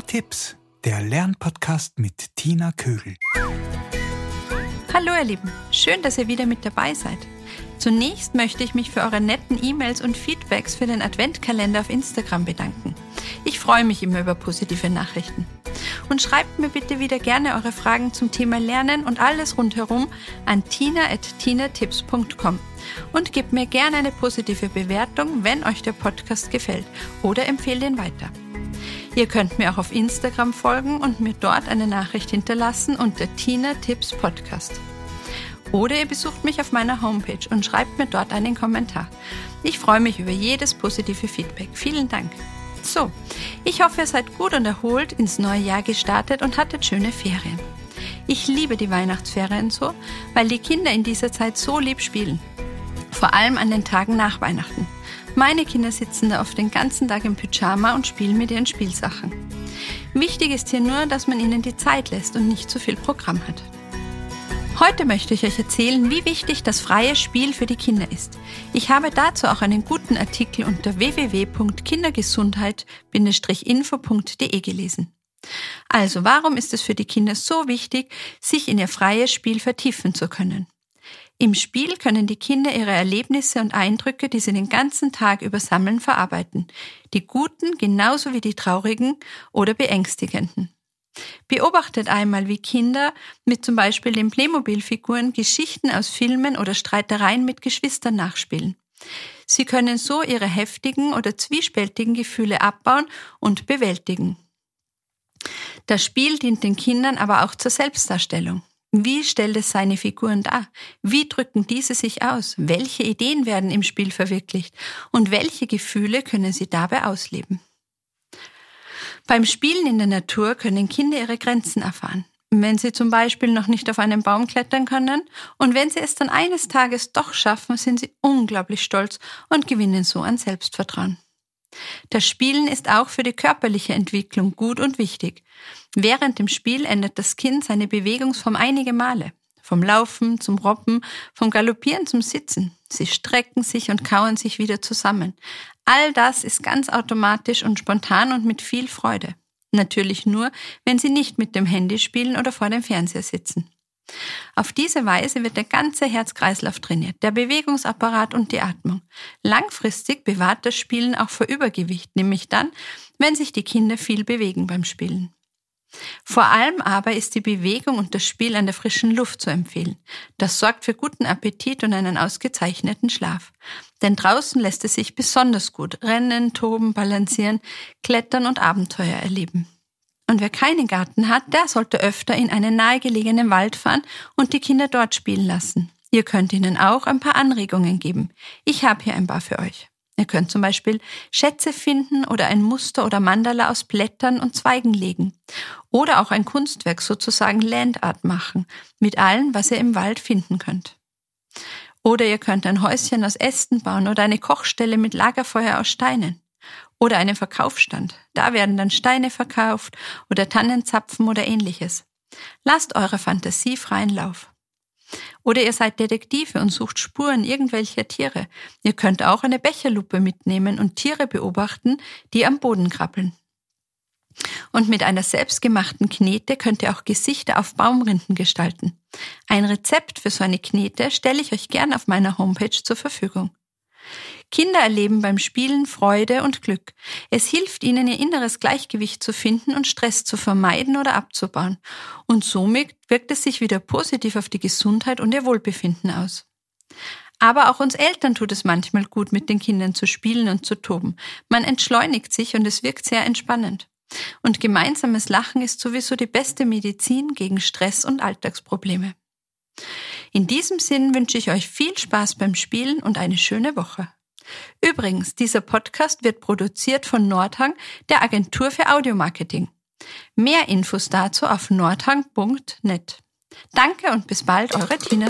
Tipps, der Lernpodcast mit Tina Kögel. Hallo ihr Lieben, schön, dass ihr wieder mit dabei seid. Zunächst möchte ich mich für eure netten E-Mails und Feedbacks für den Adventkalender auf Instagram bedanken. Ich freue mich immer über positive Nachrichten. Und schreibt mir bitte wieder gerne eure Fragen zum Thema Lernen und alles rundherum an tina.tinatips.com und gebt mir gerne eine positive Bewertung, wenn euch der Podcast gefällt oder empfehlt ihn weiter. Ihr könnt mir auch auf Instagram folgen und mir dort eine Nachricht hinterlassen unter Tina Tipps Podcast. Oder ihr besucht mich auf meiner Homepage und schreibt mir dort einen Kommentar. Ich freue mich über jedes positive Feedback. Vielen Dank. So, ich hoffe, ihr seid gut und erholt ins neue Jahr gestartet und hattet schöne Ferien. Ich liebe die Weihnachtsferien so, weil die Kinder in dieser Zeit so lieb spielen. Vor allem an den Tagen nach Weihnachten. Meine Kinder sitzen da oft den ganzen Tag im Pyjama und spielen mit ihren Spielsachen. Wichtig ist hier nur, dass man ihnen die Zeit lässt und nicht zu viel Programm hat. Heute möchte ich euch erzählen, wie wichtig das freie Spiel für die Kinder ist. Ich habe dazu auch einen guten Artikel unter www.kindergesundheit-info.de gelesen. Also, warum ist es für die Kinder so wichtig, sich in ihr freies Spiel vertiefen zu können? Im Spiel können die Kinder ihre Erlebnisse und Eindrücke, die sie den ganzen Tag über sammeln, verarbeiten. Die guten genauso wie die traurigen oder beängstigenden. Beobachtet einmal, wie Kinder mit zum Beispiel den Playmobil-Figuren Geschichten aus Filmen oder Streitereien mit Geschwistern nachspielen. Sie können so ihre heftigen oder zwiespältigen Gefühle abbauen und bewältigen. Das Spiel dient den Kindern aber auch zur Selbstdarstellung. Wie stellt es seine Figuren dar? Wie drücken diese sich aus? Welche Ideen werden im Spiel verwirklicht? Und welche Gefühle können sie dabei ausleben? Beim Spielen in der Natur können Kinder ihre Grenzen erfahren. Wenn sie zum Beispiel noch nicht auf einen Baum klettern können und wenn sie es dann eines Tages doch schaffen, sind sie unglaublich stolz und gewinnen so an Selbstvertrauen. Das Spielen ist auch für die körperliche Entwicklung gut und wichtig. Während dem Spiel ändert das Kind seine Bewegungsform einige Male. Vom Laufen zum Robben, vom Galoppieren zum Sitzen. Sie strecken sich und kauen sich wieder zusammen. All das ist ganz automatisch und spontan und mit viel Freude. Natürlich nur, wenn Sie nicht mit dem Handy spielen oder vor dem Fernseher sitzen. Auf diese Weise wird der ganze Herzkreislauf trainiert, der Bewegungsapparat und die Atmung. Langfristig bewahrt das Spielen auch vor Übergewicht, nämlich dann, wenn sich die Kinder viel bewegen beim Spielen. Vor allem aber ist die Bewegung und das Spiel an der frischen Luft zu empfehlen. Das sorgt für guten Appetit und einen ausgezeichneten Schlaf. Denn draußen lässt es sich besonders gut rennen, toben, balancieren, klettern und Abenteuer erleben. Und wer keinen Garten hat, der sollte öfter in einen nahegelegenen Wald fahren und die Kinder dort spielen lassen. Ihr könnt ihnen auch ein paar Anregungen geben. Ich habe hier ein paar für euch. Ihr könnt zum Beispiel Schätze finden oder ein Muster oder Mandala aus Blättern und Zweigen legen. Oder auch ein Kunstwerk, sozusagen Landart machen, mit allem, was ihr im Wald finden könnt. Oder ihr könnt ein Häuschen aus Ästen bauen oder eine Kochstelle mit Lagerfeuer aus Steinen. Oder einen Verkaufsstand. Da werden dann Steine verkauft oder Tannenzapfen oder ähnliches. Lasst eure Fantasie freien Lauf. Oder ihr seid Detektive und sucht Spuren irgendwelcher Tiere. Ihr könnt auch eine Becherlupe mitnehmen und Tiere beobachten, die am Boden krabbeln. Und mit einer selbstgemachten Knete könnt ihr auch Gesichter auf Baumrinden gestalten. Ein Rezept für so eine Knete stelle ich euch gern auf meiner Homepage zur Verfügung. Kinder erleben beim Spielen Freude und Glück. Es hilft ihnen, ihr inneres Gleichgewicht zu finden und Stress zu vermeiden oder abzubauen. Und somit wirkt es sich wieder positiv auf die Gesundheit und ihr Wohlbefinden aus. Aber auch uns Eltern tut es manchmal gut, mit den Kindern zu spielen und zu toben. Man entschleunigt sich und es wirkt sehr entspannend. Und gemeinsames Lachen ist sowieso die beste Medizin gegen Stress und Alltagsprobleme. In diesem Sinn wünsche ich euch viel Spaß beim Spielen und eine schöne Woche. Übrigens, dieser Podcast wird produziert von Nordhang, der Agentur für Audiomarketing. Mehr Infos dazu auf nordhang.net. Danke und bis bald, eure Tina.